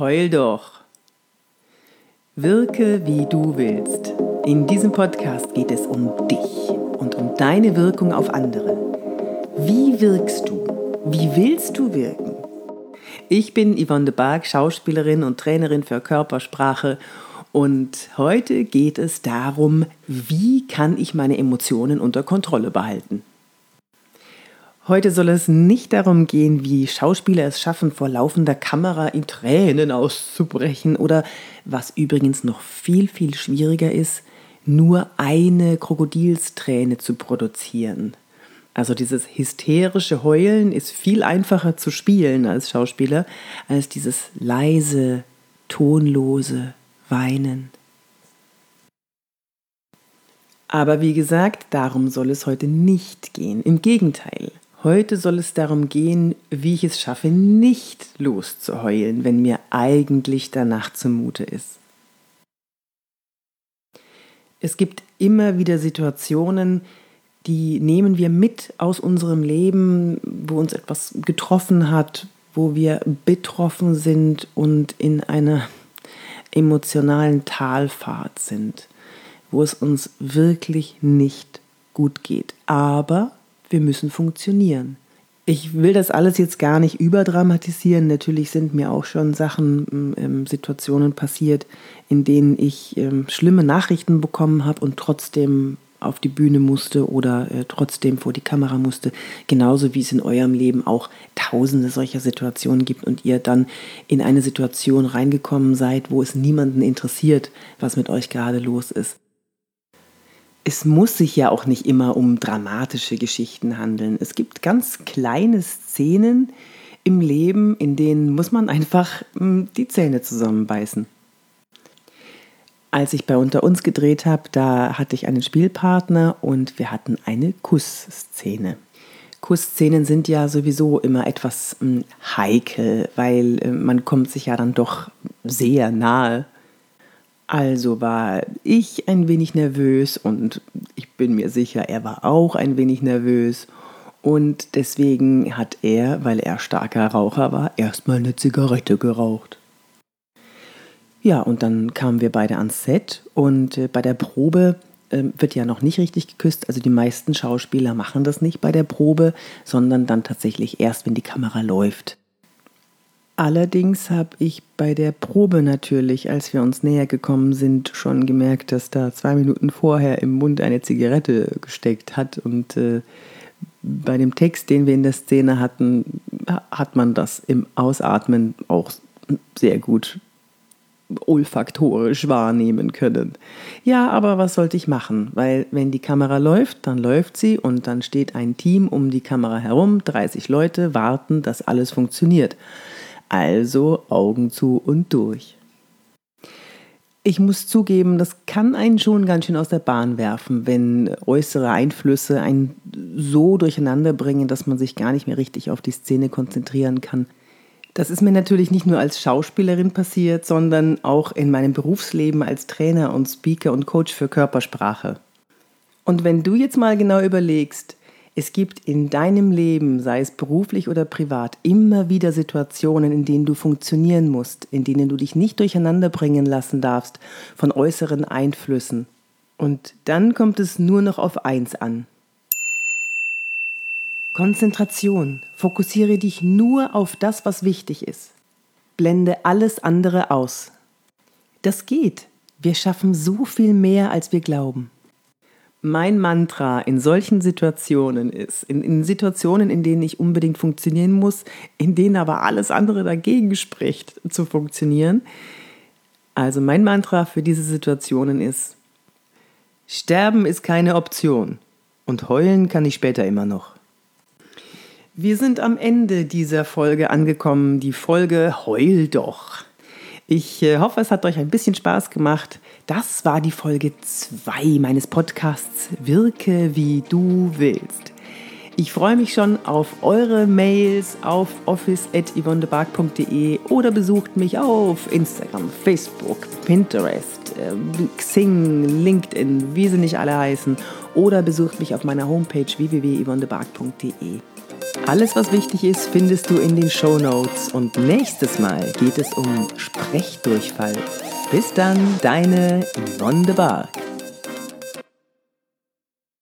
Heul doch. Wirke, wie du willst. In diesem Podcast geht es um dich und um deine Wirkung auf andere. Wie wirkst du? Wie willst du wirken? Ich bin Yvonne de Barg, Schauspielerin und Trainerin für Körpersprache und heute geht es darum, wie kann ich meine Emotionen unter Kontrolle behalten. Heute soll es nicht darum gehen, wie Schauspieler es schaffen, vor laufender Kamera in Tränen auszubrechen oder, was übrigens noch viel, viel schwieriger ist, nur eine Krokodilsträne zu produzieren. Also dieses hysterische Heulen ist viel einfacher zu spielen als Schauspieler, als dieses leise, tonlose Weinen. Aber wie gesagt, darum soll es heute nicht gehen. Im Gegenteil, heute soll es darum gehen, wie ich es schaffe, nicht loszuheulen, wenn mir eigentlich danach zumute ist. Es gibt immer wieder Situationen, die nehmen wir mit aus unserem Leben, wo uns etwas getroffen hat, wo wir betroffen sind und in einer emotionalen Talfahrt sind, wo es uns wirklich nicht gut geht. Aber wir müssen funktionieren. Ich will das alles jetzt gar nicht überdramatisieren. Natürlich sind mir auch schon Sachen, ähm, Situationen passiert, in denen ich ähm, schlimme Nachrichten bekommen habe und trotzdem auf die Bühne musste oder äh, trotzdem vor die Kamera musste, genauso wie es in eurem Leben auch tausende solcher Situationen gibt und ihr dann in eine Situation reingekommen seid, wo es niemanden interessiert, was mit euch gerade los ist. Es muss sich ja auch nicht immer um dramatische Geschichten handeln. Es gibt ganz kleine Szenen im Leben, in denen muss man einfach hm, die Zähne zusammenbeißen. Als ich bei Unter uns gedreht habe, da hatte ich einen Spielpartner und wir hatten eine Kussszene. Kussszenen sind ja sowieso immer etwas hm, heikel, weil äh, man kommt sich ja dann doch sehr nahe. Also war ich ein wenig nervös und ich bin mir sicher, er war auch ein wenig nervös. Und deswegen hat er, weil er starker Raucher war, erstmal eine Zigarette geraucht. Ja, und dann kamen wir beide ans Set und äh, bei der Probe äh, wird ja noch nicht richtig geküsst. Also die meisten Schauspieler machen das nicht bei der Probe, sondern dann tatsächlich erst, wenn die Kamera läuft. Allerdings habe ich bei der Probe natürlich, als wir uns näher gekommen sind, schon gemerkt, dass da zwei Minuten vorher im Mund eine Zigarette gesteckt hat. Und äh, bei dem Text, den wir in der Szene hatten, hat man das im Ausatmen auch sehr gut olfaktorisch wahrnehmen können. Ja, aber was sollte ich machen? Weil wenn die Kamera läuft, dann läuft sie und dann steht ein Team um die Kamera herum, 30 Leute warten, dass alles funktioniert. Also Augen zu und durch. Ich muss zugeben, das kann einen schon ganz schön aus der Bahn werfen, wenn äußere Einflüsse einen so durcheinander bringen, dass man sich gar nicht mehr richtig auf die Szene konzentrieren kann. Das ist mir natürlich nicht nur als Schauspielerin passiert, sondern auch in meinem Berufsleben als Trainer und Speaker und Coach für Körpersprache. Und wenn du jetzt mal genau überlegst, es gibt in deinem Leben, sei es beruflich oder privat, immer wieder Situationen, in denen du funktionieren musst, in denen du dich nicht durcheinander bringen lassen darfst von äußeren Einflüssen. Und dann kommt es nur noch auf eins an. Konzentration. Fokussiere dich nur auf das, was wichtig ist. Blende alles andere aus. Das geht. Wir schaffen so viel mehr, als wir glauben. Mein Mantra in solchen Situationen ist, in, in, Situationen, in denen ich unbedingt funktionieren muss, in denen aber alles andere dagegen spricht, zu funktionieren. Also mein Mantra für diese Situationen ist, Sterben ist keine Option und heulen kann ich später immer noch. Wir sind am Ende dieser Folge angekommen, die Folge Heul doch. Ich äh, hoffe, es hat euch ein bisschen Spaß gemacht. Das war die Folge 2 meines Podcasts Wirke wie du willst. Ich freue mich schon auf eure Mails auf office.yvonnebark.de oder besucht mich auf Instagram, Facebook, Pinterest, äh, Xing, LinkedIn, wie sie nicht alle heißen. Oder besucht mich auf meiner Homepage www.yvonnebark.de. Alles, was wichtig ist, findest du in den Show Notes und nächstes Mal geht es um Sprechdurchfall. Bis dann, deine Yvonne de Barg.